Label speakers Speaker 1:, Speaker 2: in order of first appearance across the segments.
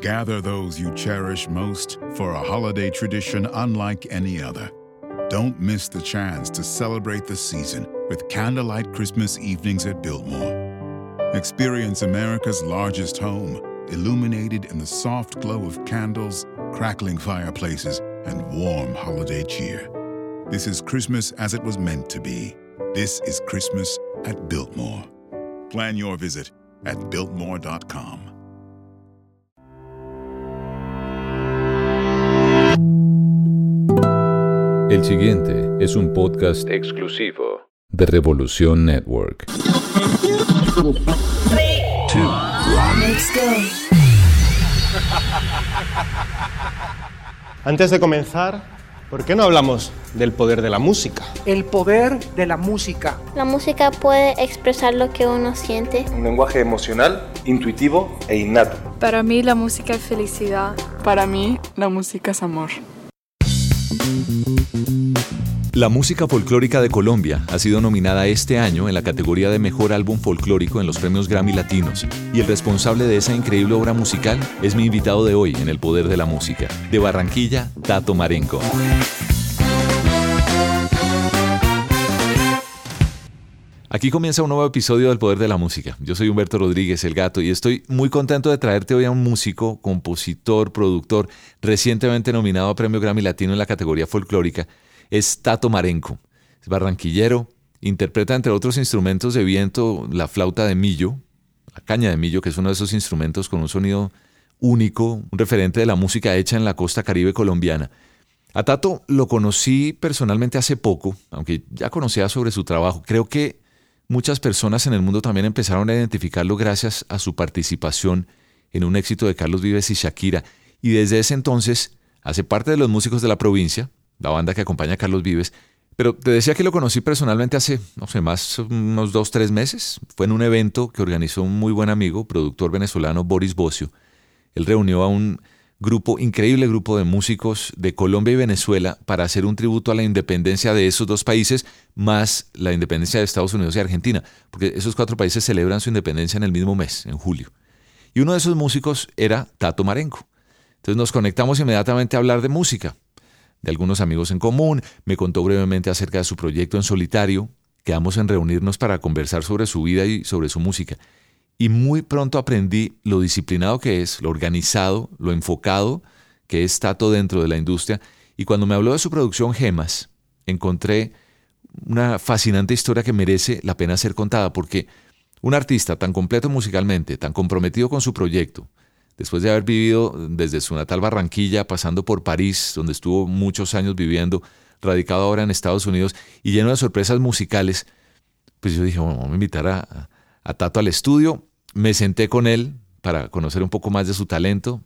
Speaker 1: Gather those you cherish most for a holiday tradition unlike any other. Don't miss the chance to celebrate the season with candlelight Christmas evenings at Biltmore. Experience America's largest home, illuminated in the soft glow of candles, crackling fireplaces, and warm holiday cheer. This is Christmas as it was meant to be. This is Christmas at Biltmore. Plan your visit at Biltmore.com.
Speaker 2: El siguiente es un podcast exclusivo de Revolución Network.
Speaker 3: Antes de comenzar, ¿por qué no hablamos del poder de la música?
Speaker 4: El poder de la música.
Speaker 5: La música puede expresar lo que uno siente.
Speaker 6: Un lenguaje emocional, intuitivo e innato.
Speaker 7: Para mí la música es felicidad.
Speaker 8: Para mí la música es amor.
Speaker 2: La música folclórica de Colombia ha sido nominada este año en la categoría de Mejor Álbum Folclórico en los premios Grammy Latinos, y el responsable de esa increíble obra musical es mi invitado de hoy en El Poder de la Música, de Barranquilla, Tato Marenco. Aquí comienza un nuevo episodio del Poder de la Música. Yo soy Humberto Rodríguez, el gato, y estoy muy contento de traerte hoy a un músico, compositor, productor, recientemente nominado a Premio Grammy Latino en la categoría folclórica. Es Tato Marenco. Es barranquillero, interpreta entre otros instrumentos de viento la flauta de millo, la caña de millo, que es uno de esos instrumentos con un sonido único, un referente de la música hecha en la costa caribe colombiana. A Tato lo conocí personalmente hace poco, aunque ya conocía sobre su trabajo. Creo que muchas personas en el mundo también empezaron a identificarlo gracias a su participación en un éxito de Carlos Vives y Shakira. Y desde ese entonces hace parte de los músicos de la provincia, la banda que acompaña a Carlos Vives. Pero te decía que lo conocí personalmente hace, no sé, más unos dos, tres meses. Fue en un evento que organizó un muy buen amigo, productor venezolano Boris Bocio. Él reunió a un grupo, increíble grupo de músicos de Colombia y Venezuela para hacer un tributo a la independencia de esos dos países, más la independencia de Estados Unidos y Argentina, porque esos cuatro países celebran su independencia en el mismo mes, en julio. Y uno de esos músicos era Tato Marenco. Entonces nos conectamos inmediatamente a hablar de música, de algunos amigos en común, me contó brevemente acerca de su proyecto en solitario, quedamos en reunirnos para conversar sobre su vida y sobre su música y muy pronto aprendí lo disciplinado que es, lo organizado, lo enfocado que es Tato dentro de la industria. Y cuando me habló de su producción Gemas, encontré una fascinante historia que merece la pena ser contada, porque un artista tan completo musicalmente, tan comprometido con su proyecto, después de haber vivido desde su natal Barranquilla, pasando por París, donde estuvo muchos años viviendo, radicado ahora en Estados Unidos y lleno de sorpresas musicales, pues yo dije, vamos a invitar a, a Tato al estudio me senté con él para conocer un poco más de su talento,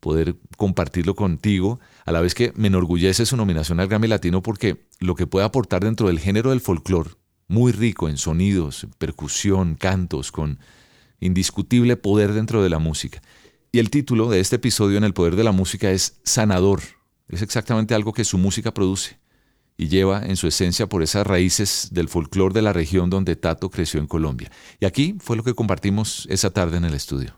Speaker 2: poder compartirlo contigo, a la vez que me enorgullece su nominación al Grammy Latino porque lo que puede aportar dentro del género del folclore, muy rico en sonidos, percusión, cantos, con indiscutible poder dentro de la música. Y el título de este episodio en El Poder de la Música es Sanador. Es exactamente algo que su música produce y lleva en su esencia por esas raíces del folclore de la región donde Tato creció en Colombia. Y aquí fue lo que compartimos esa tarde en el estudio.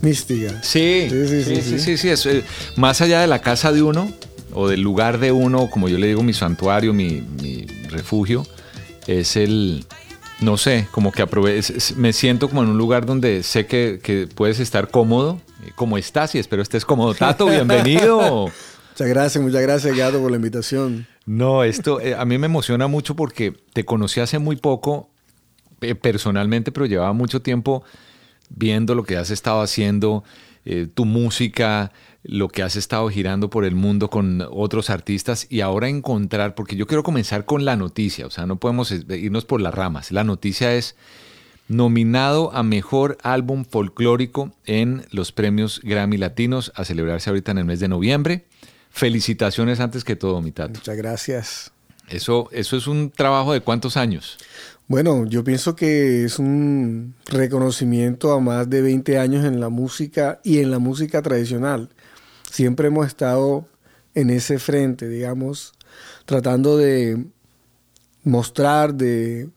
Speaker 9: Mística.
Speaker 2: Sí, sí, sí, sí, sí, eh, más allá de la casa de uno o del lugar de uno, como yo le digo, mi santuario, mi, mi refugio, es el, no sé, como que me siento como en un lugar donde sé que, puedes estar cómodo, eh, como estás y espero estés cómodo. Tato, bienvenido.
Speaker 9: muchas gracias, muchas gracias, Gato, por la invitación.
Speaker 2: No, esto eh, a mí me emociona mucho porque te conocí hace muy poco eh, personalmente, pero llevaba mucho tiempo viendo lo que has estado haciendo. eh, tu música, lo que has estado girando por el mundo con otros artistas y ahora encontrar, porque yo quiero comenzar con la noticia, o sea, no podemos eh, irnos por las ramas. La noticia es nominado a Mejor Álbum Folclórico en los premios Grammy Latinos a celebrarse ahorita en el mes de noviembre. Felicitaciones antes que todo, Mitato.
Speaker 9: Muchas gracias.
Speaker 2: Eso, eso es un trabajo de cuántos años?
Speaker 9: Bueno, yo pienso que es un reconocimiento a más de 20 años en la música y en la música tradicional. Siempre hemos estado en ese frente, digamos, tratando de mostrar, de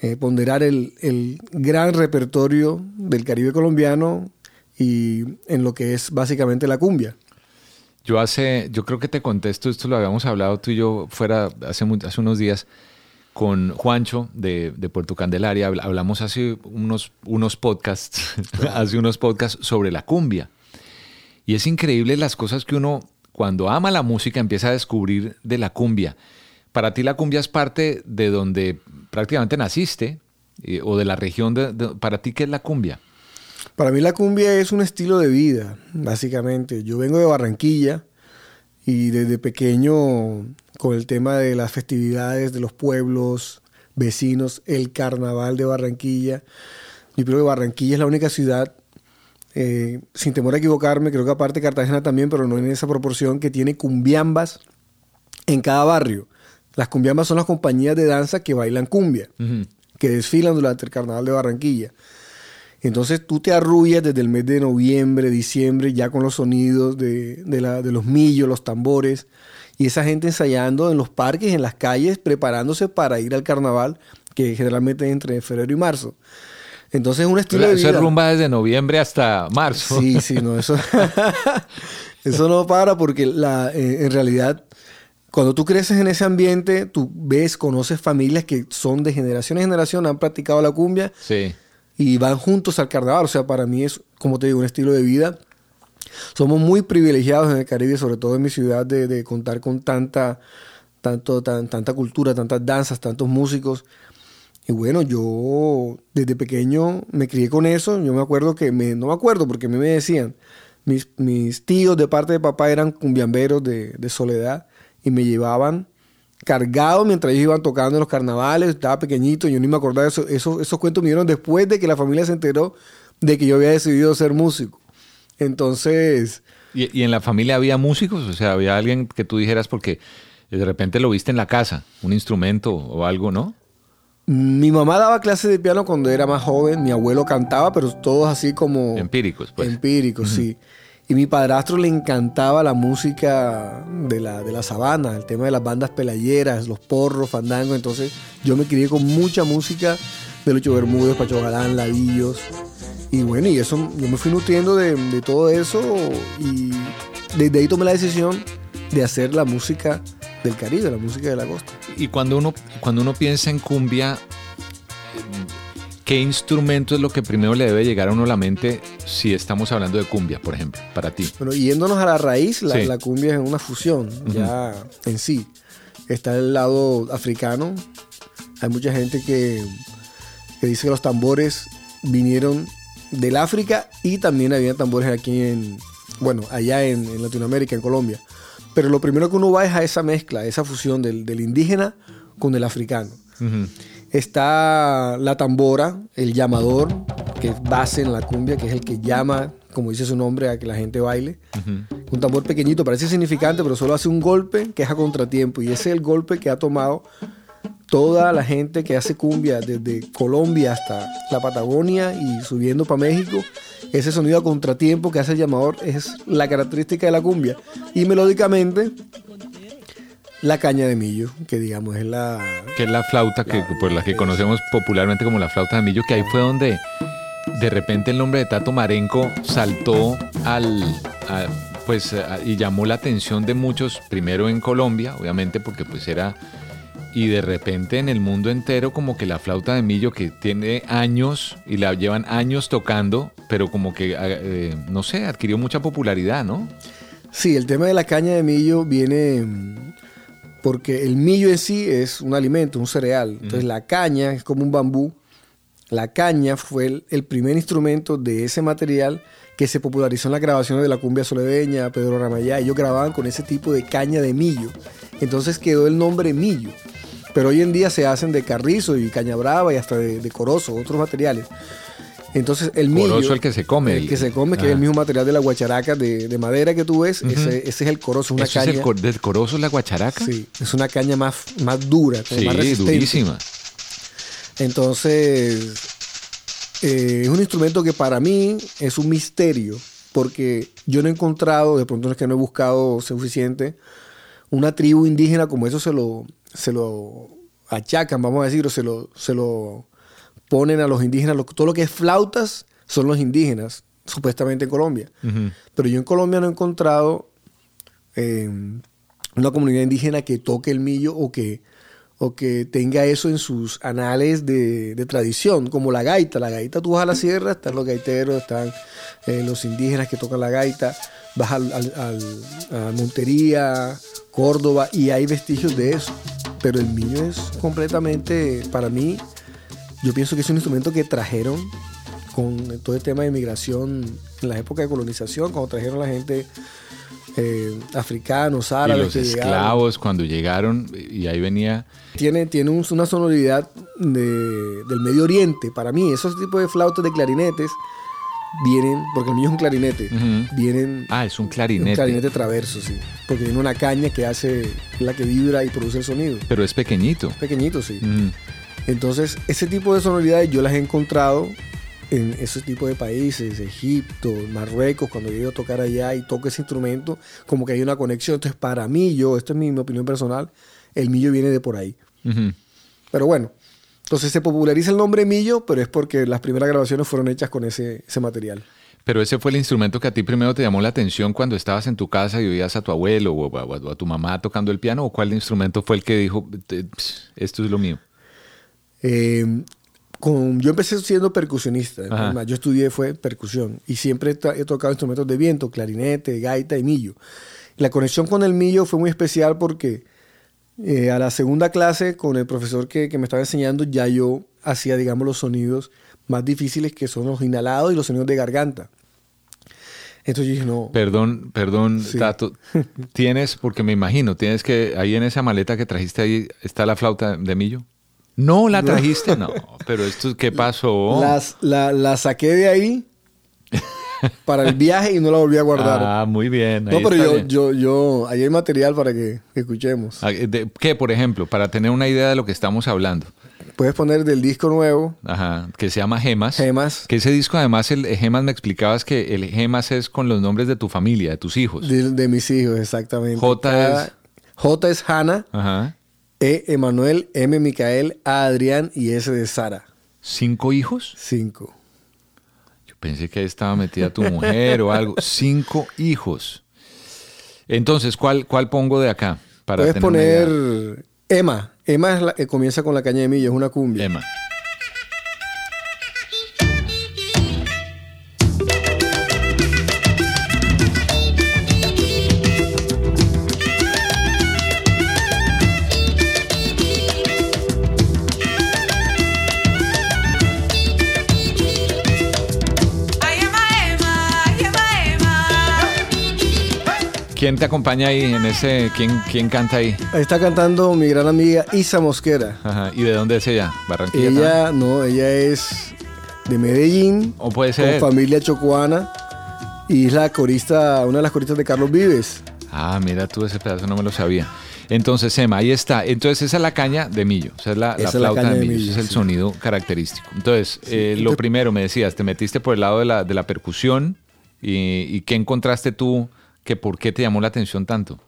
Speaker 9: eh, ponderar el, el gran repertorio del Caribe colombiano y en lo que es básicamente la cumbia.
Speaker 2: Yo hace, yo creo que te contesto, esto lo habíamos hablado tú y yo fuera hace, hace unos días con Juancho de, de, Puerto Candelaria. Hablamos hace unos, unos podcasts, hace unos podcasts sobre la cumbia. Y es increíble las cosas que uno, cuando ama la música, empieza a descubrir de la cumbia. Para ti la cumbia es parte de donde prácticamente naciste eh, o de la región. De, para ti, ¿qué es la cumbia?
Speaker 9: Para mí la cumbia es un estilo de vida, básicamente. Yo vengo de Barranquilla y desde pequeño con el tema de las festividades de los pueblos vecinos, el carnaval de Barranquilla. Yo creo que Barranquilla es la única ciudad, eh, sin temor a equivocarme, creo que aparte Cartagena también, pero no en esa proporción, que tiene cumbiambas en cada barrio. Las cumbiambas son las compañías de danza que bailan cumbia, que desfilan durante el carnaval de Barranquilla. Entonces tú te arrullas desde el mes de noviembre, diciembre, ya con los sonidos de, los millos, los tambores, y esa gente ensayando en los parques, en las calles, preparándose para ir al carnaval, que generalmente es entre febrero y marzo. Entonces es un estilo de vida.
Speaker 2: Eso rumba desde noviembre hasta marzo.
Speaker 9: Sí, sí, no, eso, eso no para porque la, eh, en realidad cuando tú creces en ese ambiente, tú ves, conoces familias que son de generación en generación, han practicado la cumbia.
Speaker 2: Sí
Speaker 9: y van juntos al carnaval. O sea, para mí es, como te digo, un estilo de vida. Somos muy privilegiados en el Caribe, sobre todo en mi ciudad, de, contar con tanta, tanto, tan, tanta cultura, tantas danzas, tantos músicos. Y bueno, yo desde pequeño me crié con eso. Yo me acuerdo que, me, no me acuerdo porque a mí me decían, mis, mis tíos de parte de papá eran cumbiamberos de, de soledad y me llevaban cargado mientras ellos iban tocando en los carnavales, estaba pequeñito, yo ni me acordaba de eso. eso esos cuentos me dieron después de que la familia se enteró de que yo había decidido ser músico. Entonces...
Speaker 2: ¿Y, en la familia había músicos? O sea, había alguien que tú dijeras porque de repente lo viste en la casa, un instrumento o algo, ¿no?
Speaker 9: Mi mamá daba clases de piano cuando era más joven, mi abuelo cantaba, pero todos así como...
Speaker 2: Empíricos, pues.
Speaker 9: Empíricos, sí. Y mi padrastro le encantaba la música de la, de la sabana, el tema de las bandas pelayeras, los porros, fandango. Entonces yo me crié con mucha música de Lucho Bermúdez, Pacho Galán, Ladillos. Y bueno, y eso, yo me fui nutriendo de, de todo eso y desde ahí tomé la decisión de hacer la música del Caribe, la música de la costa.
Speaker 2: Y cuando uno, cuando uno piensa en cumbia, ¿Qué instrumento es lo que primero le debe llegar a uno a la mente si estamos hablando de cumbia, por ejemplo, para ti?
Speaker 9: Bueno, yéndonos a la raíz, la, cumbia es una fusión ya en sí. Está el lado africano. Hay mucha gente que, dice que los tambores vinieron del África y también había tambores aquí en, bueno, allá en, Latinoamérica, en Colombia. Pero lo primero que uno va es a esa mezcla, a esa fusión del, indígena con el africano. Está la tambora, el llamador, que es base en la cumbia, que es el que llama, como dice su nombre, a que la gente baile. Un tambor pequeñito, parece significante, pero solo hace un golpe que es a contratiempo. Y ese es el golpe que ha tomado toda la gente que hace cumbia, desde Colombia hasta la Patagonia y subiendo para México. Ese sonido a contratiempo que hace el llamador es la característica de la cumbia. Y melódicamente la caña de millo, que digamos es la...
Speaker 2: Que es la flauta que, por la que conocemos popularmente como la flauta de millo, que ahí fue donde de repente el nombre de Tato Marenco saltó al... pues y llamó la atención de muchos, primero en Colombia, obviamente porque pues era... Y de repente en el mundo entero como que la flauta de millo que tiene años y la llevan años tocando, pero como que, eh, no sé, adquirió mucha popularidad, ¿no?
Speaker 9: Sí, el tema de la caña de millo viene porque el millo en sí es un alimento, un cereal. Entonces la caña es como un bambú. La caña fue el, primer instrumento de ese material que se popularizó en las grabaciones de la cumbia soledeña, Pedro Ramayá, ellos grababan con ese tipo de caña de millo. Entonces quedó el nombre millo. Pero hoy en día se hacen de carrizo y caña brava y hasta de, de corozo, otros materiales. Entonces el millo...
Speaker 2: Corozo el que se come.
Speaker 9: El que se come, que es el mismo material de la guacharaca de, de madera que tú ves, ese, ese, es el corozo, una
Speaker 2: ¿Eso
Speaker 9: caña...
Speaker 2: es el cor del corozo la guacharaca?
Speaker 9: Sí, es una caña más, más dura,
Speaker 2: sí,
Speaker 9: más resistente.
Speaker 2: durísima.
Speaker 9: Entonces, eh, es un instrumento que para mí es un misterio, porque yo no he encontrado, de pronto es que no he buscado suficiente, una tribu indígena como eso se lo, se lo achacan, vamos a decir, o se lo, se lo ponen a los indígenas. Lo, todo lo que es flautas son los indígenas, supuestamente en Colombia.
Speaker 2: Uh -huh.
Speaker 9: Pero yo en Colombia no he encontrado eh, una comunidad indígena que toque el millo o que, o que tenga eso en sus anales de, de, tradición, como la gaita. La gaita, tú vas a la sierra, están los gaiteros, están eh, los indígenas que tocan la gaita, vas al, al, al, a Montería, Córdoba, y hay vestigios de eso. Pero el millo es completamente, para mí, yo pienso que es un instrumento que trajeron con todo el tema de migración en la época de colonización, cuando trajeron la gente eh, africanos, árabes.
Speaker 2: Y los
Speaker 9: que
Speaker 2: esclavos
Speaker 9: llegaron.
Speaker 2: cuando llegaron y ahí venía...
Speaker 9: Tiene, tiene un, una sonoridad de, del Medio Oriente. Para mí, esos tipos de flautas de clarinetes vienen, porque el mío es un clarinete,
Speaker 2: Uh -huh.
Speaker 9: vienen...
Speaker 2: Ah, es un clarinete.
Speaker 9: Un clarinete traverso, sí. Porque tiene una caña que hace, la que vibra y produce el sonido.
Speaker 2: Pero es pequeñito.
Speaker 9: Pequeñito, sí.
Speaker 2: Uh -huh.
Speaker 9: Entonces, ese tipo de sonoridades yo las he encontrado en ese tipo de países, Egipto, Marruecos, cuando yo he ido a tocar allá y toco ese instrumento, como que hay una conexión. Entonces, para mí, yo, esta es mi, mi opinión personal, el millo viene de por ahí.
Speaker 2: Uh -huh.
Speaker 9: Pero bueno, entonces se populariza el nombre millo, pero es porque las primeras grabaciones fueron hechas con ese, ese material.
Speaker 2: Pero ese fue el instrumento que a ti primero te llamó la atención cuando estabas en tu casa y oías a tu abuelo o a, o a tu mamá tocando el piano, o cuál instrumento fue el que dijo, esto es lo mío.
Speaker 9: Eh, con, yo empecé siendo percusionista, yo estudié fue percusión y siempre he, tocado instrumentos de viento, clarinete, gaita y millo. La conexión con el millo fue muy especial porque eh, a la segunda clase con el profesor que, que, me estaba enseñando ya yo hacía, digamos, los sonidos más difíciles que son los inhalados y los sonidos de garganta. Entonces yo dije, no.
Speaker 2: Perdón, perdón, sí. Tato. Tienes, porque me imagino, tienes que, ahí en esa maleta que trajiste ahí, ¿está la flauta de millo? No, la trajiste, no. Pero esto, ¿qué pasó?
Speaker 9: Las, la, la saqué de ahí para el viaje y no la volví a guardar.
Speaker 2: Ah, muy bien.
Speaker 9: No, pero yo, bien. yo, yo, ahí hay material para que, que escuchemos.
Speaker 2: ¿De, ¿Qué, por ejemplo? Para tener una idea de lo que estamos hablando.
Speaker 9: Puedes poner del disco nuevo.
Speaker 2: Ajá, que se llama Gemas.
Speaker 9: Gemas.
Speaker 2: Que ese disco, además, el Gemas me explicabas que el Gemas es con los nombres de tu familia, de tus hijos.
Speaker 9: De, de mis hijos, exactamente.
Speaker 2: J Cada,
Speaker 9: es. J es Hanna.
Speaker 2: Ajá.
Speaker 9: E Emanuel, M Micael, A Adrián y S de Sara.
Speaker 2: ¿Cinco hijos?
Speaker 9: Cinco.
Speaker 2: Pensé que ahí estaba metida tu mujer o algo. Cinco hijos. Entonces, ¿cuál, cuál pongo de acá?
Speaker 9: Para Puedes poner Emma. Emma es la, eh, comienza con la caña de millo, es una cumbia.
Speaker 2: Emma. ¿Quién te acompaña ahí en ese? ¿Quién, quién canta ahí?
Speaker 9: Ahí está cantando mi gran amiga Isa Mosquera.
Speaker 2: Ajá. ¿Y de dónde es ella? ¿Barranquilla?
Speaker 9: Ella, no, ella es de Medellín.
Speaker 2: ¿O puede ser?
Speaker 9: Con familia chocuana. Y es la corista, una de las coristas de Carlos Vives.
Speaker 2: Ah, mira tú, ese pedazo no me lo sabía. Entonces, Emma, ahí está. Entonces, esa es la caña de millo. O sea, es la, la flauta
Speaker 9: la
Speaker 2: de millo.
Speaker 9: De millo
Speaker 2: ese es el
Speaker 9: sí.
Speaker 2: sonido característico. Entonces, sí. eh, lo primero, me decías, te metiste por el lado de la, de la percusión. Y, ¿Y qué encontraste tú? Que por qué te llamó la atención tanto?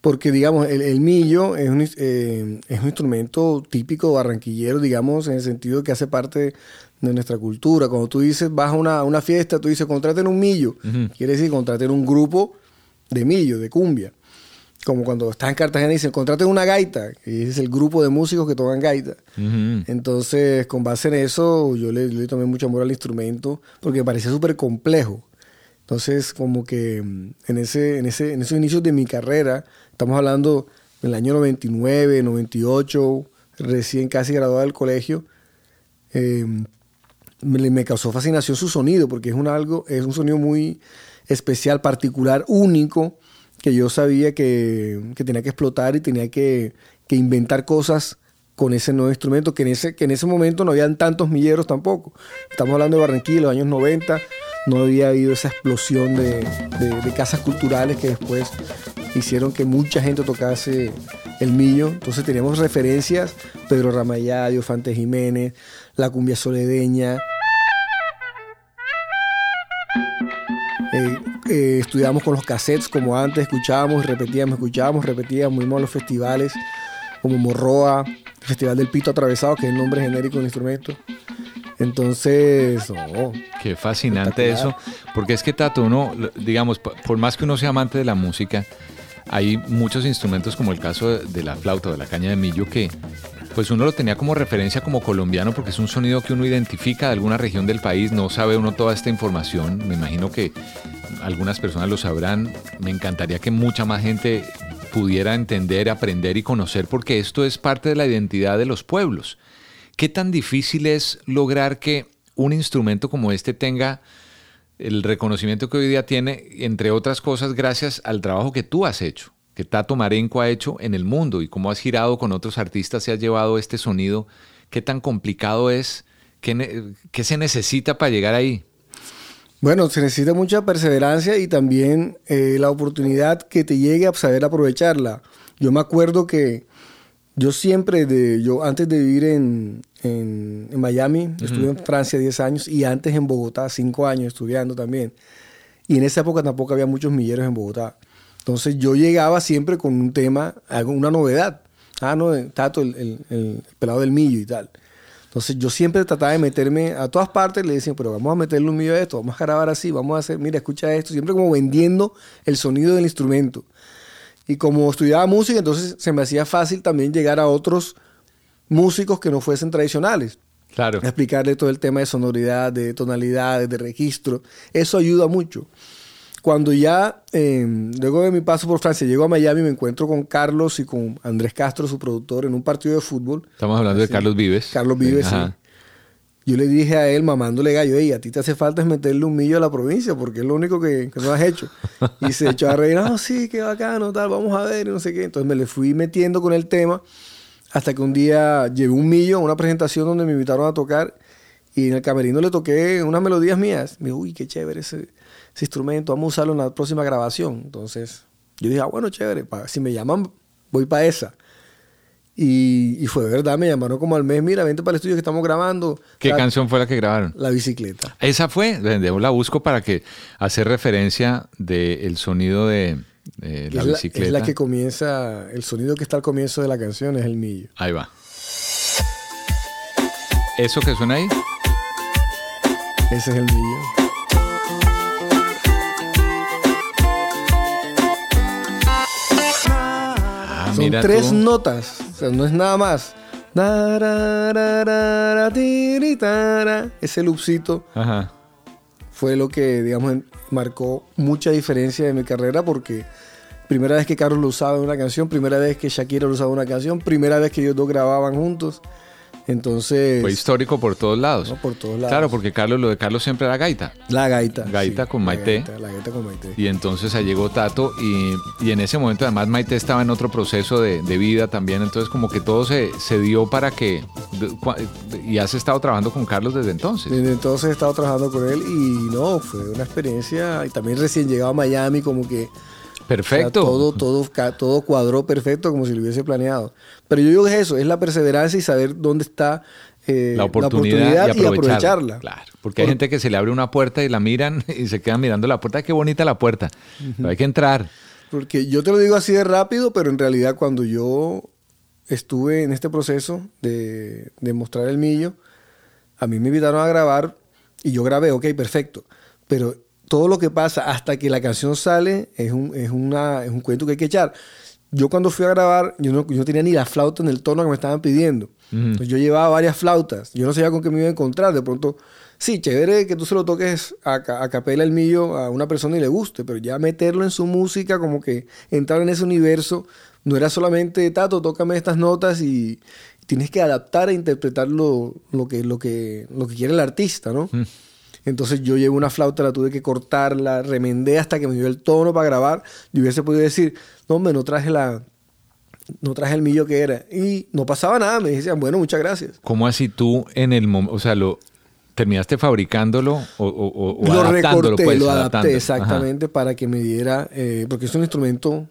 Speaker 9: Porque, digamos, el, el millo es un, eh, es un instrumento típico barranquillero, digamos, en el sentido que hace parte de nuestra cultura. Cuando tú dices, vas a una, una fiesta, tú dices, contraten un millo. Uh -huh. Quiere decir, contraten un grupo de millo, de cumbia. Como cuando estás en Cartagena y dicen, contraten una gaita. Y es el grupo de músicos que tocan gaita.
Speaker 2: Uh -huh.
Speaker 9: Entonces, con base en eso, yo le, le tomé mucho amor al instrumento porque me parecía súper complejo. Entonces, como que en, ese, en, ese, en esos inicios de mi carrera, estamos hablando del año 99, 98, recién casi graduado del colegio, eh, me, me causó fascinación su sonido, porque es un, algo, es un sonido muy especial, particular, único, que yo sabía que, que tenía que explotar y tenía que, que, inventar cosas con ese nuevo instrumento, que en ese, que en ese momento no habían tantos milleros tampoco. Estamos hablando de Barranquilla, los años 90, no había habido esa explosión de, de, casas culturales que después hicieron que mucha gente tocase el millo. Entonces teníamos referencias, Pedro Ramayá, Fante Jiménez, la cumbia soledeña. Eh, eh, estudiamos con los cassettes como antes, escuchábamos, repetíamos, escuchábamos, repetíamos, íbamos a los festivales como Morroa, Festival del Pito Atravesado, que es el nombre genérico del instrumento. Entonces, oh,
Speaker 2: Qué fascinante eso, porque es que Tato, uno, digamos, por más que uno sea amante de la música, hay muchos instrumentos como el caso de la flauta o de la caña de millo que pues uno lo tenía como referencia como colombiano porque es un sonido que uno identifica de alguna región del país, no sabe uno toda esta información, me imagino que algunas personas lo sabrán, me encantaría que mucha más gente pudiera entender, aprender y conocer porque esto es parte de la identidad de los pueblos. ¿Qué tan difícil es lograr que un instrumento como este tenga el reconocimiento que hoy día tiene, entre otras cosas, gracias al trabajo que tú has hecho, que Tato Marenco ha hecho en el mundo y cómo has girado con otros artistas y has llevado este sonido. ¿Qué tan complicado es? ¿Qué, se necesita para llegar ahí?
Speaker 9: Bueno, se necesita mucha perseverancia y también eh, la oportunidad que te llegue a saber aprovecharla. Yo me acuerdo que yo siempre, de, yo antes de vivir en, en, en Miami, uh -huh. estuve en Francia 10 años y antes en Bogotá 5 años estudiando también. Y en esa época tampoco había muchos milleros en Bogotá. Entonces yo llegaba siempre con un tema, una novedad. Ah, no, Tato, el, el, el pelado del millo y tal. Entonces yo siempre trataba de meterme a todas partes, le decían, pero vamos a meterle un millo a esto, vamos a grabar así, vamos a hacer, mira, escucha esto, siempre como vendiendo el sonido del instrumento. Y como estudiaba música, entonces se me hacía fácil también llegar a otros músicos que no fuesen tradicionales.
Speaker 2: Claro.
Speaker 9: Explicarle todo el tema de sonoridad, de tonalidades, de registro. Eso ayuda mucho. Cuando ya, eh, luego de mi paso por Francia, llego a Miami, me encuentro con Carlos y con Andrés Castro, su productor, en un partido de fútbol.
Speaker 2: Estamos hablando
Speaker 9: Así,
Speaker 2: de Carlos Vives.
Speaker 9: Carlos Vives, sí. Yo le dije a él, mamándole gallo, hey, a ti te hace falta es meterle un millo a la provincia, porque es lo único que, que no has hecho. Y se echó a reír, no, sí, qué bacano, tal, vamos a ver, y no sé qué. Entonces me le fui metiendo con el tema, hasta que un día llevé un millo a una presentación donde me invitaron a tocar, y en el camerino le toqué unas melodías mías. Me dijo, uy, qué chévere ese, ese instrumento, vamos a usarlo en la próxima grabación. Entonces yo dije, ah, bueno, chévere, pa, si me llaman, voy para esa. Y, y, fue verdad, me llamaron como al mes, mira, vente para el estudio que estamos grabando.
Speaker 2: ¿Qué la, canción fue la que grabaron?
Speaker 9: La bicicleta.
Speaker 2: Esa fue, la busco para que hacer referencia del sonido de, de la
Speaker 9: es
Speaker 2: bicicleta.
Speaker 9: es la que comienza, el sonido que está al comienzo de la canción es el millo.
Speaker 2: Ahí va. ¿Eso que suena ahí?
Speaker 9: Ese es el millo.
Speaker 2: Ah,
Speaker 9: Son tres
Speaker 2: tú.
Speaker 9: notas, o sea, no es nada más. Ese loopcito
Speaker 2: Ajá.
Speaker 9: Fue lo que, digamos, marcó mucha diferencia en mi carrera porque primera vez que Carlos lo usaba en una canción, primera vez que Shakira lo usaba en una canción, primera vez que ellos dos grababan juntos. Entonces.
Speaker 2: Fue histórico por todos lados.
Speaker 9: ¿no? Por todos lados.
Speaker 2: Claro, porque Carlos, lo de Carlos siempre era gaita.
Speaker 9: La gaita.
Speaker 2: Gaita
Speaker 9: sí,
Speaker 2: con Maite.
Speaker 9: La gaita, la gaita, con Maite.
Speaker 2: Y entonces ahí llegó Tato y, y, en ese momento además Maite estaba en otro proceso de, de, vida también, entonces como que todo se, se dio para que... Y has estado trabajando con Carlos desde entonces.
Speaker 9: Desde entonces he estado trabajando con él y no, fue una experiencia y también recién llegado a Miami como que...
Speaker 2: Perfecto.
Speaker 9: O sea, todo, todo, todo cuadró perfecto como si lo hubiese planeado. Pero yo digo que es eso, es la perseverancia y saber dónde está eh,
Speaker 2: la, oportunidad
Speaker 9: la, oportunidad,
Speaker 2: y, aprovecharla.
Speaker 9: y aprovecharla.
Speaker 2: Claro, porque hay Por... gente que se le abre una puerta y la miran y se quedan mirando la puerta. Qué bonita la puerta. Uh -huh. Pero hay que entrar.
Speaker 9: Porque yo te lo digo así de rápido, pero en realidad cuando yo estuve en este proceso de, de mostrar el millo, a mí me invitaron a grabar y yo grabé, ok, perfecto. Pero todo lo que pasa hasta que la canción sale es un, es una, es un cuento que hay que echar. Yo cuando fui a grabar, yo no, yo no tenía ni la flauta en el tono que me estaban pidiendo. Entonces yo llevaba varias flautas. Yo no sabía con qué me iba a encontrar. De pronto, sí, chévere que tú se lo toques a, a capela el millo a una persona y le guste, pero ya meterlo en su música, como que entrar en ese universo, no era solamente, Tato, tócame estas notas y tienes que adaptar e interpretar lo, lo, que, lo, que, lo que quiere el artista, ¿no?
Speaker 2: Mm.
Speaker 9: Entonces yo llevo una flauta, la tuve que cortarla, remendé hasta que me dio el tono para grabar. Yo hubiese podido decir, no, hombre, no traje la, no traje el millo que era. Y no pasaba nada, me decían, bueno, muchas gracias.
Speaker 2: ¿Cómo así tú en el momento, o sea, lo terminaste fabricándolo o, o, o
Speaker 9: lo
Speaker 2: adaptándolo?
Speaker 9: recorté,
Speaker 2: pues,
Speaker 9: lo adapté
Speaker 2: adaptándolo?
Speaker 9: exactamente para que me diera, eh, porque es un instrumento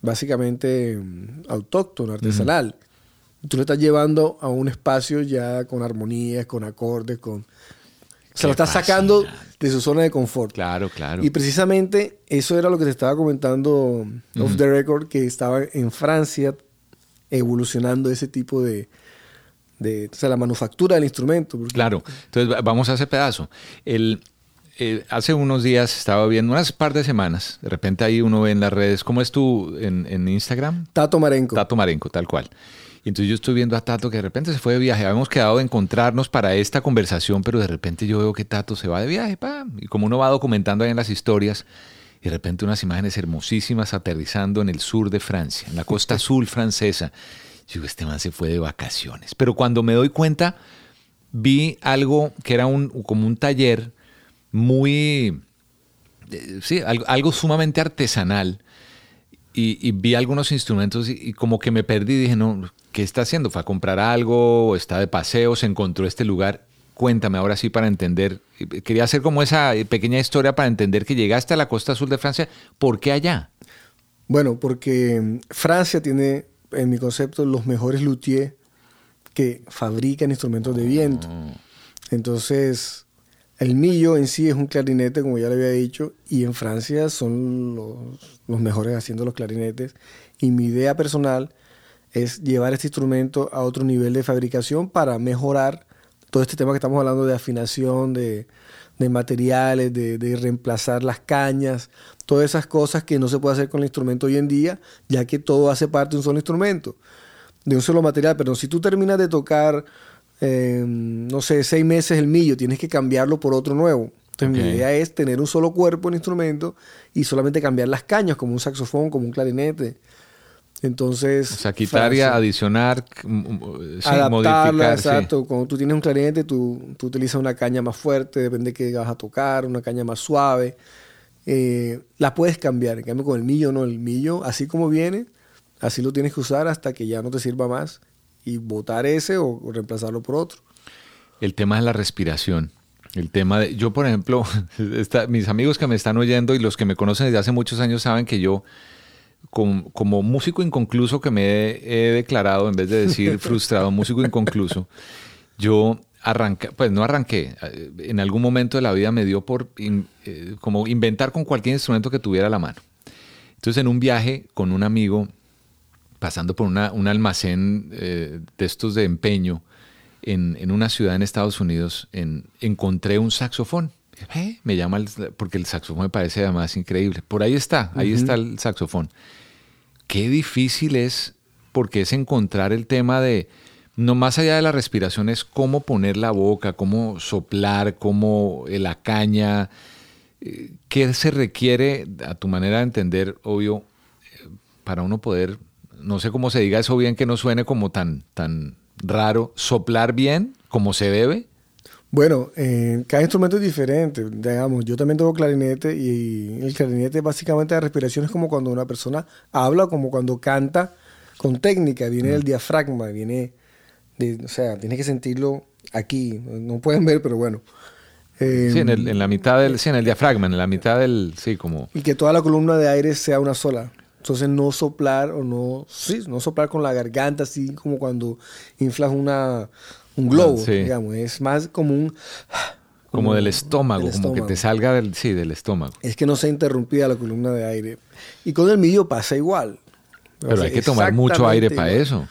Speaker 9: básicamente mm, autóctono, artesanal. Tú lo estás llevando a un espacio ya con armonías, con acordes, con... O sea, lo
Speaker 2: Qué
Speaker 9: estás sacando de su zona de confort.
Speaker 2: Claro, claro.
Speaker 9: Y precisamente eso era lo que te estaba comentando off the record, que estaba en Francia evolucionando ese tipo de, de o sea, la manufactura del instrumento.
Speaker 2: Claro, entonces va- vamos a ese pedazo. El, eh, hace unos días estaba viendo, unas par de semanas, de repente ahí uno ve en las redes, ¿cómo es tú en, en Instagram?
Speaker 9: Tato Marenco.
Speaker 2: Tato Marenco, tal cual. Y entonces yo estoy viendo a Tato que de repente se fue de viaje. Habíamos quedado de encontrarnos para esta conversación, pero de repente yo veo que Tato se va de viaje, pa. Y como uno va documentando ahí en las historias, y de repente unas imágenes hermosísimas aterrizando en el sur de Francia, en la costa azul francesa. Yo digo, este man se fue de vacaciones. Pero cuando me doy cuenta, vi algo que era un, como un taller muy, eh, sí, algo, algo sumamente artesanal y, y vi algunos instrumentos y, y como que me perdí. Dije, no, ¿qué está haciendo? ¿Fue a comprar algo? ¿O ¿Está de paseo? ¿Se encontró este lugar? Cuéntame ahora sí para entender. Quería hacer como esa pequeña historia para entender que llegaste a la costa azul de Francia. ¿Por qué allá?
Speaker 9: Bueno, porque mm, Francia tiene, en mi concepto, los mejores luthiers que fabrican instrumentos de viento. Entonces, el millo en sí es un clarinete, como ya le había dicho, y en Francia son los, mejores haciendo los clarinetes. Y mi idea personal es llevar este instrumento a otro nivel de fabricación para mejorar todo este tema que estamos hablando de afinación, de, de materiales, de, de reemplazar las cañas, todas esas cosas que no se puede hacer con el instrumento hoy en día, ya que todo hace parte de un solo instrumento, de un solo material. Pero si tú terminas de tocar, eh, no sé, seis meses el millo, tienes que cambiarlo por otro nuevo. Entonces mi idea es tener un solo cuerpo en instrumento y solamente cambiar las cañas, como un saxofón, como un clarinete. Entonces...
Speaker 2: O sea, quitar y
Speaker 9: Francia-
Speaker 2: adicionar, sí.
Speaker 9: exacto. Cuando tú tienes un clarinete, tú, tú utilizas una caña más fuerte, depende de qué vas a tocar, una caña más suave. Eh, la puedes cambiar. En cambio, con el millo no. El millo, así como viene, así lo tienes que usar hasta que ya no te sirva más y botar ese o, o reemplazarlo por otro.
Speaker 2: El tema de la respiración. El tema de. Yo, por ejemplo, está- mis amigos que me están oyendo y los que me conocen desde hace muchos años saben que yo, com- como, músico inconcluso que me he, he declarado, en vez de decir frustrado, músico inconcluso, yo arranqué, pues no arranqué, eh, en algún momento de la vida me dio por in- eh, como inventar con cualquier instrumento que tuviera a la mano. Entonces, en un viaje con un amigo, pasando por una- un almacén eh, de estos de empeño en, en una ciudad en Estados Unidos, en- encontré un saxofón. Eh, Me llama el- porque el saxofón me parece además increíble. Por ahí está, ahí está el saxofón. Qué difícil es, porque es encontrar el tema de, no más allá de la respiración, es cómo poner la boca, cómo soplar, cómo eh, la caña, qué se requiere, a tu manera de entender, obvio, para uno poder, no sé cómo se diga eso bien, que no suene como tan, tan raro, soplar bien, como se debe.
Speaker 9: Bueno, eh, cada instrumento es diferente. Digamos, yo también tengo clarinete y el clarinete básicamente la respiración es como cuando una persona habla, como cuando canta con técnica. Viene del diafragma, viene de, o sea, tienes que sentirlo aquí. No pueden ver, pero bueno. Eh,
Speaker 2: Sí, en, el- en la mitad del, sí, en el diafragma, en la mitad del, sí, como...
Speaker 9: y que toda la columna de aire sea una sola. Entonces no soplar o no, sí, no soplar con la garganta, así como cuando inflas una, un globo,
Speaker 2: sí.
Speaker 9: digamos. Es más como un...
Speaker 2: Como del estómago,
Speaker 9: del
Speaker 2: como que te salga del, sí, del estómago.
Speaker 9: es que no sea interrumpida la columna de aire. Y con el millo pasa igual.
Speaker 2: Pero
Speaker 9: O sea,
Speaker 2: hay que tomar mucho aire para eso.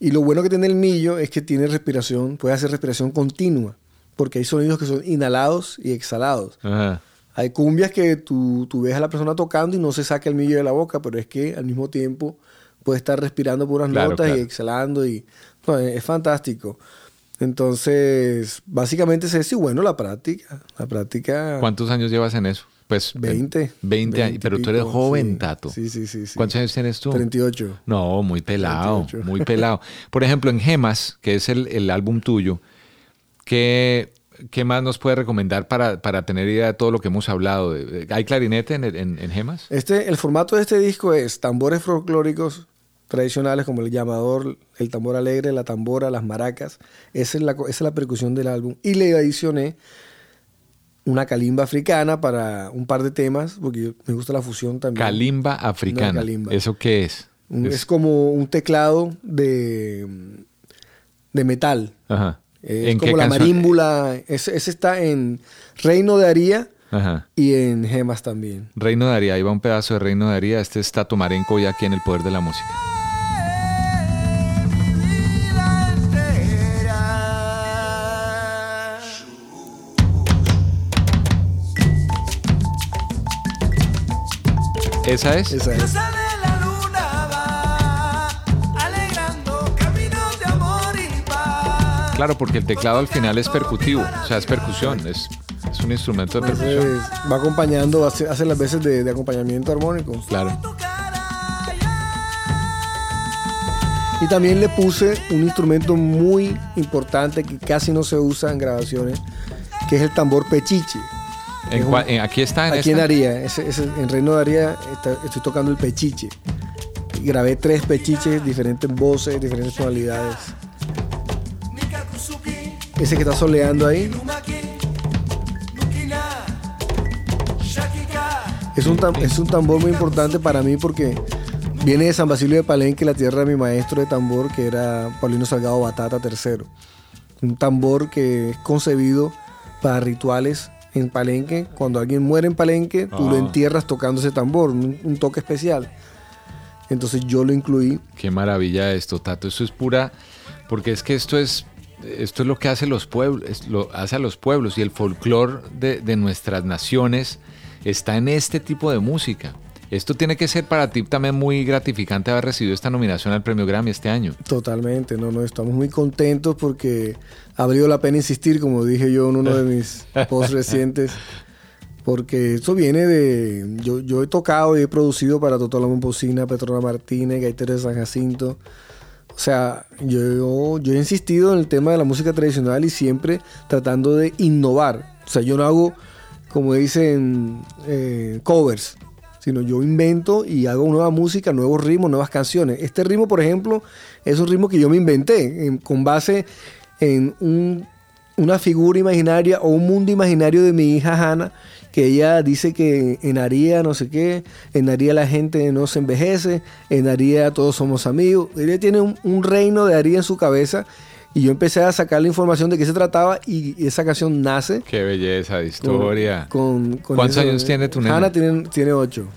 Speaker 9: Y lo bueno que tiene el millo es que tiene respiración, puede hacer respiración continua, porque hay sonidos que son inhalados y exhalados.
Speaker 2: Ajá.
Speaker 9: Hay cumbias que tú, tú ves a la persona tocando y no se saca el millo de la boca, pero es que al mismo tiempo puede estar respirando puras
Speaker 2: Claro,
Speaker 9: notas y exhalando y no, es, es fantástico. Entonces, básicamente es eso y bueno, la práctica. La práctica.
Speaker 2: ¿Cuántos años llevas en eso? Pues
Speaker 9: 20.
Speaker 2: 20 años, pero tú eres joven,
Speaker 9: sí.
Speaker 2: Tato.
Speaker 9: Sí, sí, sí, sí.
Speaker 2: ¿Cuántos años tienes tú?
Speaker 9: 38.
Speaker 2: No, muy pelado,
Speaker 9: 38.
Speaker 2: muy pelado. Por ejemplo, en Gemas, que es el, el álbum tuyo, ¿qué, qué más nos puede recomendar para, para tener idea de todo lo que hemos hablado? ¿Hay clarinete en, en- en Gemas?
Speaker 9: Este, el formato de este disco es tambores folclóricos tradicionales como el llamador, el tambor alegre, la tambora, las maracas. Esa es la, esa es la percusión del álbum. Y le adicioné una calimba africana para un par de temas, porque yo- me gusta la fusión también.
Speaker 2: Calimba africana.
Speaker 9: Calimba.
Speaker 2: ¿Eso qué es?
Speaker 9: Un-
Speaker 2: Es-
Speaker 9: es como un teclado de, de metal.
Speaker 2: Ajá.
Speaker 9: Es
Speaker 2: ¿En qué
Speaker 9: como la
Speaker 2: canción?
Speaker 9: marímbula. Ese, ese está en Reino de Aría
Speaker 2: Ajá.
Speaker 9: y en Gemas también.
Speaker 2: Reino de Aría, ahí va un pedazo de Reino de Aría. Este es Tato Marenco y aquí en El Poder de la Música. ¿Esa es?
Speaker 9: Esa es.
Speaker 2: Claro, porque el teclado al final es percutivo, o sea, es percusión, es, es un instrumento de percusión.
Speaker 9: Entonces, va acompañando, hace, hace las veces de, de acompañamiento armónico.
Speaker 2: Claro.
Speaker 9: Y también le puse un instrumento muy importante que casi no se usa en grabaciones, que es el tambor pechiche.
Speaker 2: En
Speaker 9: un-
Speaker 2: en- aquí está en
Speaker 9: Aquí en? Aría, en Reino de Aría está- estoy tocando el pechiche. Grabé tres pechiches, diferentes voces, diferentes tonalidades. Ese que está soleando ahí. Es un, es un tambor muy importante para mí porque viene de San Basilio de Palenque, la tierra de mi maestro de tambor, que era Paulino Salgado Batata III. Un tambor que es concebido para rituales en Palenque. Cuando alguien muere en Palenque, tú lo
Speaker 2: Ah.
Speaker 9: entierras tocando ese tambor, un, un toque especial. Entonces yo lo incluí.
Speaker 2: Qué maravilla esto, Tato. Esto es pura, porque es que esto es, esto es lo que hace los pueblos, lo hace a los pueblos y el folclore de, de nuestras naciones está en este tipo de música. Esto tiene que ser para ti también muy gratificante haber recibido esta nominación al premio Grammy este año.
Speaker 9: Totalmente, no, no, estamos muy contentos porque ha valido la pena insistir, como dije yo en uno de mis posts recientes, porque esto viene de, yo, yo he tocado y he producido para Totó la Momposina, Petrona Martínez, Gaitero de San Jacinto, o sea, yo, yo he insistido en el tema de la música tradicional y siempre tratando de innovar, o sea, yo no hago, como dicen, eh, covers, sino yo invento y hago nueva música, nuevos ritmos, nuevas canciones. Este ritmo, por ejemplo, es un ritmo que yo me inventé en- con base en un- una figura imaginaria o un mundo imaginario de mi hija Hannah, que ella dice que en Aría no sé qué, en Aría la gente no se envejece, en Aría todos somos amigos. Ella tiene un, un reino de Aría en su cabeza y yo empecé a sacar la información de qué se trataba y esa canción nace.
Speaker 2: Qué belleza de historia.
Speaker 9: Con, con
Speaker 2: ¿Cuántos
Speaker 9: eso.
Speaker 2: años tiene tu nena?
Speaker 9: Hannah tiene, tiene ocho.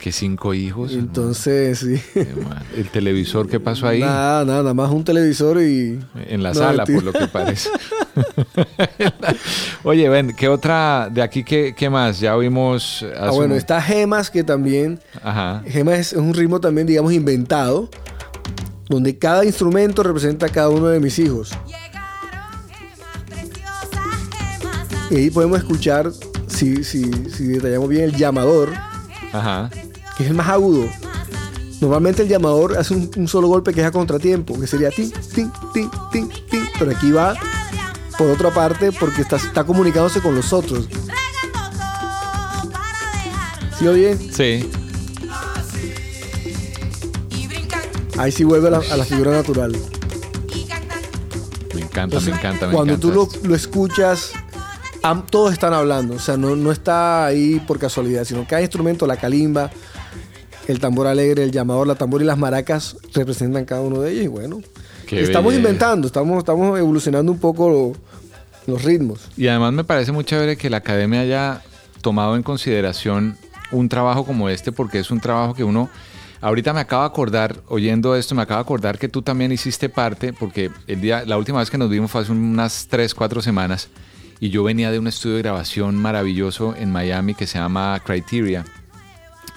Speaker 2: Que cinco hijos.
Speaker 9: Entonces, sí.
Speaker 2: hermano. El televisor, ¿qué pasó ahí?
Speaker 9: Nada, nada, nada más un televisor y...
Speaker 2: En la
Speaker 9: No,
Speaker 2: sala, por lo que parece. Oye, ven, ¿qué otra de aquí, qué, qué más? Ya vimos...
Speaker 9: Ah, bueno,
Speaker 2: un-
Speaker 9: está Gemas, que también...
Speaker 2: Ajá.
Speaker 9: Gemas es un ritmo también, digamos, inventado, donde cada instrumento representa a cada uno de mis hijos. Y ahí podemos escuchar, si, si, si detallamos bien, el llamador,
Speaker 2: Ajá.
Speaker 9: Que es el más agudo. Normalmente el llamador hace un, un solo golpe que es a contratiempo, que sería tin, tin, tin, tin, tin. Pero aquí va por otra parte porque está, está comunicándose con los otros. ¿Sí oye?
Speaker 2: Sí.
Speaker 9: Ahí sí vuelve a la, a la figura natural.
Speaker 2: Me encanta, me encanta, me
Speaker 9: Cuando
Speaker 2: encanta.
Speaker 9: tú lo, lo escuchas, am- todos están hablando. O sea, no, no está ahí por casualidad, sino cada instrumento, la calimba, el tambor alegre, el llamador, la tambor y las maracas representan cada uno de ellos. Y bueno,
Speaker 2: Qué
Speaker 9: estamos
Speaker 2: belleza.
Speaker 9: inventando, estamos, estamos evolucionando un poco lo- los ritmos.
Speaker 2: Y además me parece muy chévere que la academia haya tomado en consideración un trabajo como este, porque es un trabajo que uno. Ahorita me acabo de acordar, oyendo esto, me acabo de acordar que tú también hiciste parte, porque el día, la última vez que nos vimos fue hace unas 3, 4 semanas, y yo venía de un estudio de grabación maravilloso en Miami que se llama Criteria.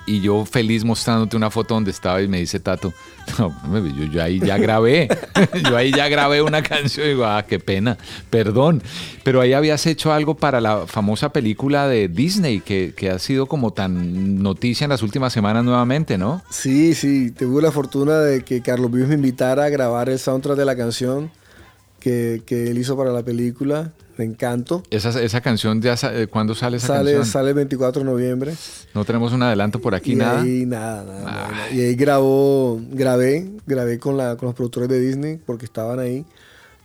Speaker 2: Y yo feliz mostrándote una foto donde estaba y me dice Tato, no, yo, yo, ahí ya grabé, yo ahí ya grabé una canción y digo, ah, qué pena, perdón, pero ahí habías hecho algo para la famosa película de Disney que, que ha sido como tan noticia en las últimas semanas nuevamente, ¿no?
Speaker 9: Sí, sí, tuve la fortuna de que Carlos Vives me invitara a grabar el soundtrack de la canción que, que él hizo para la película de Encanto.
Speaker 2: Esa, esa canción, ya sa- ¿cuándo sale esa
Speaker 9: Sale,
Speaker 2: canción?
Speaker 9: sale el 24 de noviembre.
Speaker 2: No tenemos un adelanto por aquí,
Speaker 9: y
Speaker 2: nada.
Speaker 9: Ahí, nada, nada, nada. Y ahí grabó, grabé, grabé con, la, con los productores de Disney porque estaban ahí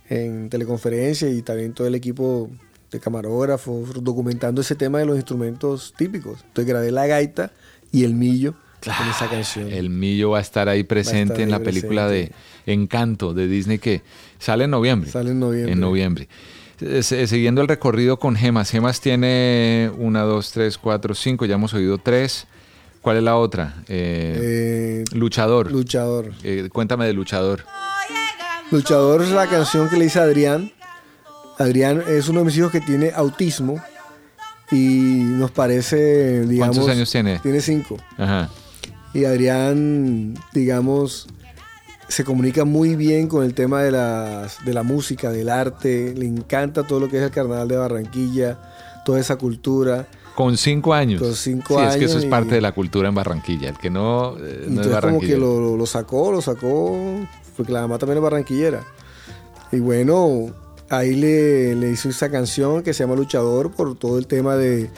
Speaker 9: en teleconferencia y también todo el equipo de camarógrafos documentando ese tema de los instrumentos típicos. Entonces grabé la gaita y el millo en esa canción.
Speaker 2: El Millo va a estar ahí presente
Speaker 9: estar
Speaker 2: en la película de Encanto de Disney que sale en noviembre.
Speaker 9: Sale en noviembre.
Speaker 2: En noviembre. Eh, Siguiendo el recorrido con Gemas. Gemas tiene una, dos, tres, cuatro, cinco. Ya hemos oído tres. ¿Cuál es la otra? Eh,
Speaker 9: Eh,
Speaker 2: luchador.
Speaker 9: Luchador.
Speaker 2: Eh, cuéntame de Luchador.
Speaker 9: Luchador es la canción que le hice a Adrián. Adrián es uno de mis hijos que tiene autismo y nos parece, digamos...
Speaker 2: ¿Cuántos años tiene?
Speaker 9: Tiene cinco.
Speaker 2: Ajá.
Speaker 9: Y Adrián, digamos, se comunica muy bien con el tema de, las, de la música, del arte. Le encanta todo lo que es el carnaval de Barranquilla, toda esa cultura.
Speaker 2: Con cinco años.
Speaker 9: Con cinco
Speaker 2: sí, es que eso
Speaker 9: años
Speaker 2: es
Speaker 9: y-
Speaker 2: parte de la cultura en Barranquilla. El que no, eh, no es
Speaker 9: como que lo, lo sacó, lo sacó, porque la mamá también es barranquillera. Y bueno, ahí le, le hizo esa canción que se llama Luchador por todo el tema de,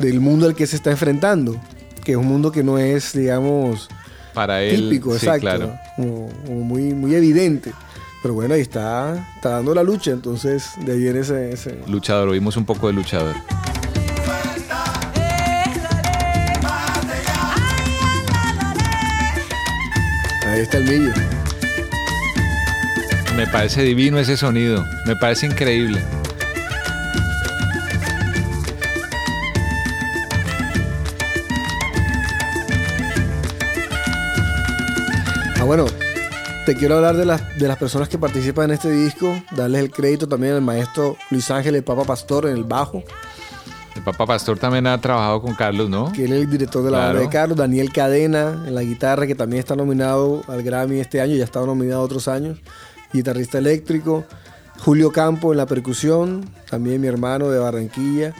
Speaker 9: del mundo al que se está enfrentando, que es un mundo que no es, digamos,
Speaker 2: Para él.
Speaker 9: típico,
Speaker 2: sí,
Speaker 9: exacto,
Speaker 2: claro.
Speaker 9: como, como muy, muy evidente. Pero bueno, ahí está, está dando la lucha, entonces de ahí viene ese... ese-
Speaker 2: Luchador, oímos un poco de Luchador.
Speaker 9: Ahí está el millo.
Speaker 2: Me parece divino ese sonido. Me parece increíble.
Speaker 9: Bueno, te quiero hablar de las, de las personas que participan en este disco, darles el crédito también al maestro Luis Ángel el Papa Pastor en el bajo,
Speaker 2: El Papa Pastor también ha trabajado con Carlos, ¿no?
Speaker 9: que él es el director de la banda de Carlos, Daniel Cadena en la guitarra, que también está nominado al Grammy este año, ya ha estado nominado otros años, guitarrista eléctrico, Julio Campo en la percusión, también mi hermano de Barranquilla,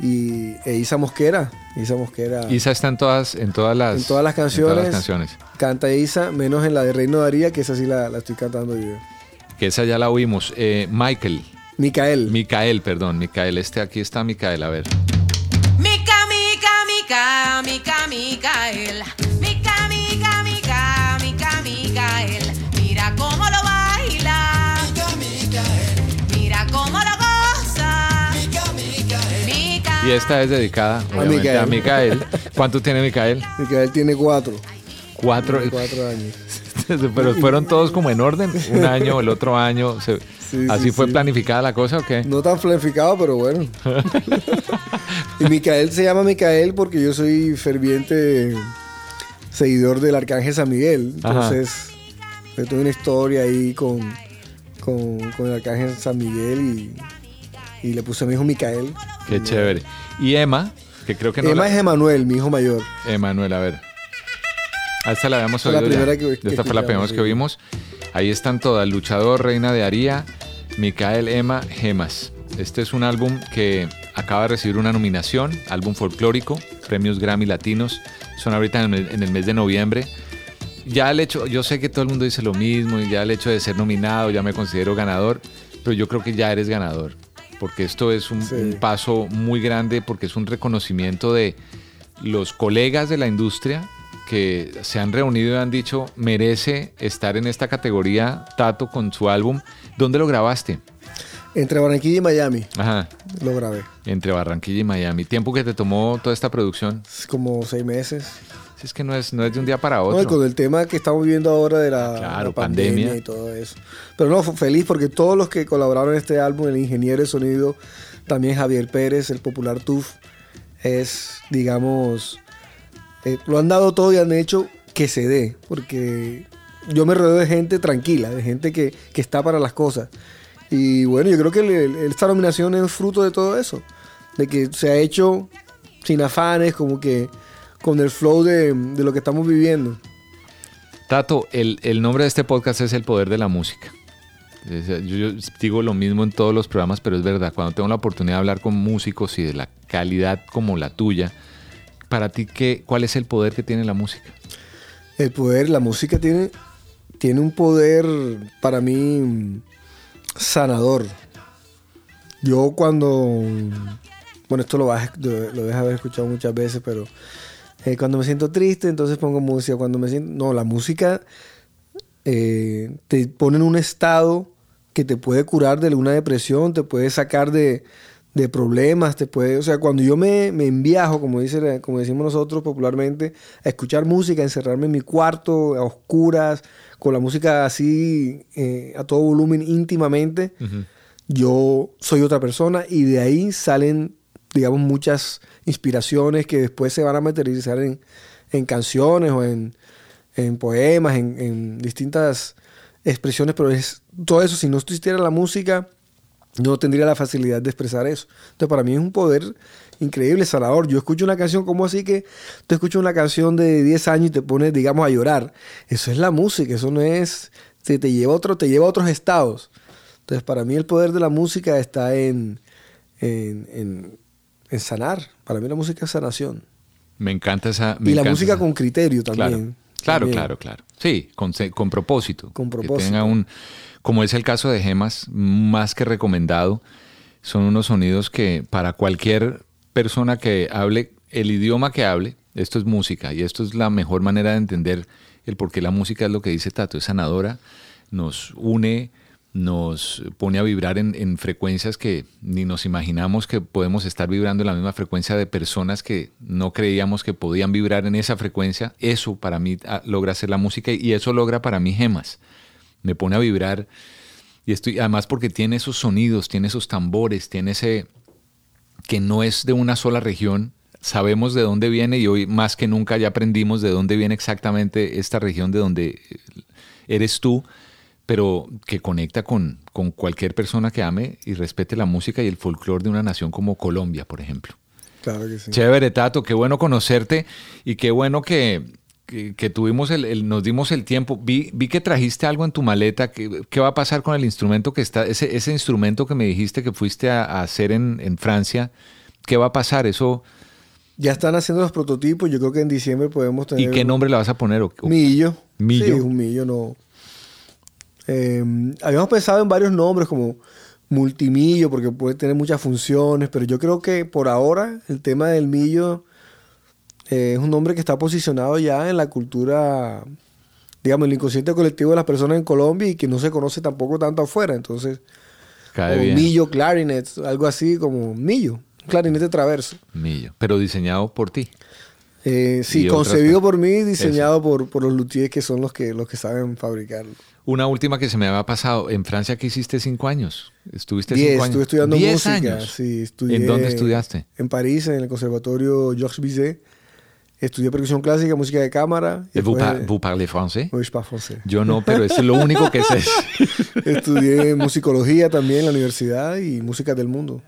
Speaker 9: y e Isa Mosquera, Isa Mosquera.
Speaker 2: Isa está en todas, en todas las,
Speaker 9: En todas las
Speaker 2: en todas
Speaker 9: canciones.
Speaker 2: las canciones.
Speaker 9: Canta Isa, menos en la de Reino Daría, que esa sí la, la estoy cantando yo.
Speaker 2: Que esa ya la oímos. Eh, Michael.
Speaker 9: Micael.
Speaker 2: Micael, perdón. Micael. Este aquí está Micael. A ver.
Speaker 10: Mica, mica, mica, mica, Micael.
Speaker 2: Y esta es dedicada, obviamente, a
Speaker 9: Micael.
Speaker 2: Micael. ¿Cuánto tiene Micael?
Speaker 9: Micael tiene cuatro.
Speaker 2: Cuatro.
Speaker 9: Tiene cuatro años.
Speaker 2: Pero fueron todos como en orden. Un año, el otro año. se-
Speaker 9: Sí,
Speaker 2: ¿Así
Speaker 9: sí,
Speaker 2: fue
Speaker 9: sí.
Speaker 2: planificada la cosa o qué?
Speaker 9: No tan planificado, pero bueno. y Micael se llama Micael porque yo soy ferviente seguidor del Arcángel San Miguel.
Speaker 2: Ajá.
Speaker 9: Entonces, yo tengo una historia ahí con, con, con el Arcángel San Miguel y, y le puse a mi hijo Micael.
Speaker 2: Qué chévere. Y Emma, que creo que no.
Speaker 9: Emma
Speaker 2: la-
Speaker 9: es Emanuel, mi hijo mayor.
Speaker 2: Emanuel, a ver. A esta la habíamos
Speaker 9: Fue la
Speaker 2: oído ya.
Speaker 9: primera que- que
Speaker 2: esta fue la primera
Speaker 9: escuchamos,
Speaker 2: que
Speaker 9: sí.
Speaker 2: vimos. Ahí están todas. Luchador, Reina de Aría, Micael, Emma, Gemas. Este es un álbum que acaba de recibir una nominación, álbum folclórico, premios Grammy Latinos. Son ahorita en el, en el mes de noviembre. Ya el hecho, yo sé que todo el mundo dice lo mismo y ya el hecho de ser nominado, ya me considero ganador, pero yo creo que ya eres ganador. Porque esto es un,
Speaker 9: Sí.
Speaker 2: un paso muy grande, porque es un reconocimiento de los colegas de la industria que se han reunido y han dicho, merece estar en esta categoría Tato con su álbum. ¿Dónde lo grabaste?
Speaker 9: Entre Barranquilla y Miami
Speaker 2: Ajá,
Speaker 9: lo grabé.
Speaker 2: entre Barranquilla y Miami. ¿Tiempo que te tomó toda esta producción?
Speaker 9: Como seis meses.
Speaker 2: Si es que no es, no es de un día para
Speaker 9: No, y
Speaker 2: otro.
Speaker 9: con el tema que estamos viviendo ahora de la,
Speaker 2: Claro,
Speaker 9: la pandemia,
Speaker 2: pandemia.
Speaker 9: y todo eso. Pero no, feliz porque todos los que colaboraron en este álbum, el ingeniero de sonido, también Javier Pérez, el popular TUF, es, digamos, eh, lo han dado todo y han hecho que se dé, porque yo me rodeo de gente tranquila, de gente que, que está para las cosas. Y bueno, yo creo que el- el- esta nominación es fruto de todo eso, de que se ha hecho sin afanes, como que con el flow de, de lo que estamos viviendo.
Speaker 2: Tato, el, el nombre de este podcast es El Poder de la Música. Yo, yo digo lo mismo en todos los programas, pero es verdad, cuando tengo la oportunidad de hablar con músicos y de la calidad como la tuya, para ti, ¿qué, ¿cuál es el poder que tiene la música?
Speaker 9: El poder, la música tiene, tiene un poder para mí sanador. Yo cuando, bueno, esto lo, vas, lo lo dejas haber escuchado muchas veces, pero eh, cuando me siento triste, entonces pongo música. Cuando me siento, no, la música eh, te pone en un estado que te puede curar de alguna depresión, te puede sacar de, de problemas, te puede, o sea, cuando yo me, me enviajo, como, dice, como decimos nosotros popularmente, a escuchar música, a encerrarme en mi cuarto, a oscuras, con la música así eh, a todo volumen íntimamente, yo soy otra persona y de ahí salen, digamos, muchas inspiraciones que después se van a materializar en, en canciones o en, en poemas, en, en distintas expresiones, pero es todo eso, si no existiera la música, no tendría la facilidad de expresar eso. Entonces, para mí es un poder increíble, sanador. Yo escucho una canción como así que tú escuchas una canción de 10 años y te pones, digamos, a llorar. Eso es la música, eso no es, te, te lleva otro, te lleva a otros estados. Entonces, para mí el poder de la música está en, en- en sanar. Para mí la música es sanación.
Speaker 2: Me encanta esa... me
Speaker 9: Y la música
Speaker 2: esa-
Speaker 9: con criterio también.
Speaker 2: claro,
Speaker 9: También.
Speaker 2: claro, claro. Sí, con, con propósito.
Speaker 9: Con
Speaker 2: Que
Speaker 9: propósito.
Speaker 2: tenga un, como es el caso de Gemas, más que recomendado. Son unos sonidos que para cualquier persona que hable el idioma que hable, esto es música y esto es la mejor manera de entender el por qué la música es lo que dice Tato, es sanadora, nos une, nos pone a vibrar en, en frecuencias que ni nos imaginamos que podemos estar vibrando en la misma frecuencia de personas que no creíamos que podían vibrar en esa frecuencia. Eso para mí ah, logra hacer la música y eso logra para mí gemas. Me pone a vibrar y estoy además porque tiene esos sonidos, tiene esos tambores, tiene ese que no es de una sola región. Sabemos de dónde viene y hoy más que nunca ya aprendimos de dónde viene exactamente esta región de donde eres tú, pero que conecta con, con cualquier persona que ame y respete la música y el folclore de una nación como Colombia, por ejemplo.
Speaker 9: Claro que sí.
Speaker 2: Chévere, Tato, qué bueno conocerte y qué bueno que, que, que tuvimos el, el- nos dimos el tiempo. Vi, vi que trajiste algo en tu maleta. ¿Qué, qué va a pasar con el instrumento que está, ese, ese instrumento que me dijiste que fuiste a, a hacer en, en Francia? ¿Qué va a pasar? Eso,
Speaker 9: Ya están haciendo los prototipos. Yo creo que en diciembre podemos tener.
Speaker 2: ¿Y qué nombre le vas a poner? ¿O- o-
Speaker 9: Millo.
Speaker 2: Millo.
Speaker 9: Sí, un millo, no. Eh, habíamos pensado en varios nombres como multimillo, porque puede tener muchas funciones, pero yo creo que por ahora el tema del millo eh, es un nombre que está posicionado ya en la cultura, digamos, en el inconsciente colectivo de las personas en Colombia y que no se conoce tampoco tanto afuera. Entonces,
Speaker 2: Cae
Speaker 9: o
Speaker 2: bien.
Speaker 9: millo clarinet, algo así como millo, un clarinete traverso.
Speaker 2: Millo. Pero diseñado por ti.
Speaker 9: Eh, sí,
Speaker 2: otras
Speaker 9: concebido por mí, diseñado por, por los luthiers que son los que, los que saben fabricarlo.
Speaker 2: Una última que se me había pasado. En Francia que hiciste cinco años. Estuviste
Speaker 9: Diez,
Speaker 2: cinco años.
Speaker 9: estuve estudiando
Speaker 2: Diez
Speaker 9: música.
Speaker 2: años.
Speaker 9: Sí, estudié
Speaker 2: ¿En dónde estudiaste?
Speaker 9: En París, en el Conservatorio Georges Bizet. Estudié percusión clásica, música de cámara. y
Speaker 2: vous, par- vous parlez français?
Speaker 9: Oui, je parle français.
Speaker 2: Yo no, pero es lo único que sé.
Speaker 9: Estudié musicología también en la universidad y música del mundo.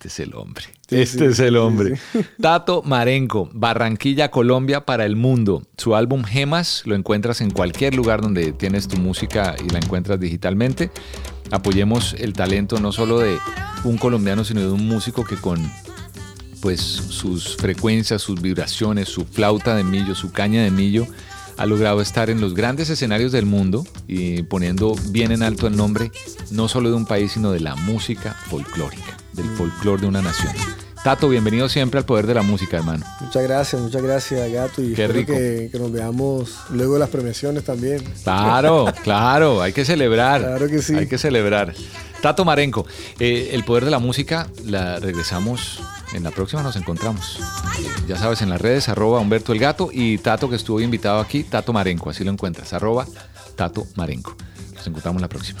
Speaker 2: Este es el hombre.
Speaker 9: Sí,
Speaker 2: este
Speaker 9: sí,
Speaker 2: es el
Speaker 9: sí,
Speaker 2: hombre. Tato Marenco, Barranquilla, Colombia para el mundo. Su álbum Gemas lo encuentras en cualquier lugar donde tienes tu música y la encuentras digitalmente. Apoyemos el talento no solo de un colombiano, sino de un músico que con pues sus frecuencias, sus vibraciones, su flauta de millo, su caña de millo, ha logrado estar en los grandes escenarios del mundo y poniendo bien en alto el nombre no solo de un país, sino de la música folclórica, del folclore de una nación. Tato, bienvenido siempre al poder de la música, hermano.
Speaker 9: Muchas gracias, muchas gracias, Gato. Y
Speaker 2: Qué
Speaker 9: espero
Speaker 2: rico.
Speaker 9: Que, que nos veamos luego de las premiaciones también.
Speaker 2: Claro, claro, hay que celebrar.
Speaker 9: Claro que sí.
Speaker 2: Hay que celebrar. Tato Marenco, eh, el poder de la música, la regresamos. En la próxima nos encontramos. Ya sabes, en las redes, arroba Humberto el Gato y Tato que estuvo invitado aquí, Tato Marenco, así lo encuentras, arroba Tato Marenco. Nos encontramos la próxima.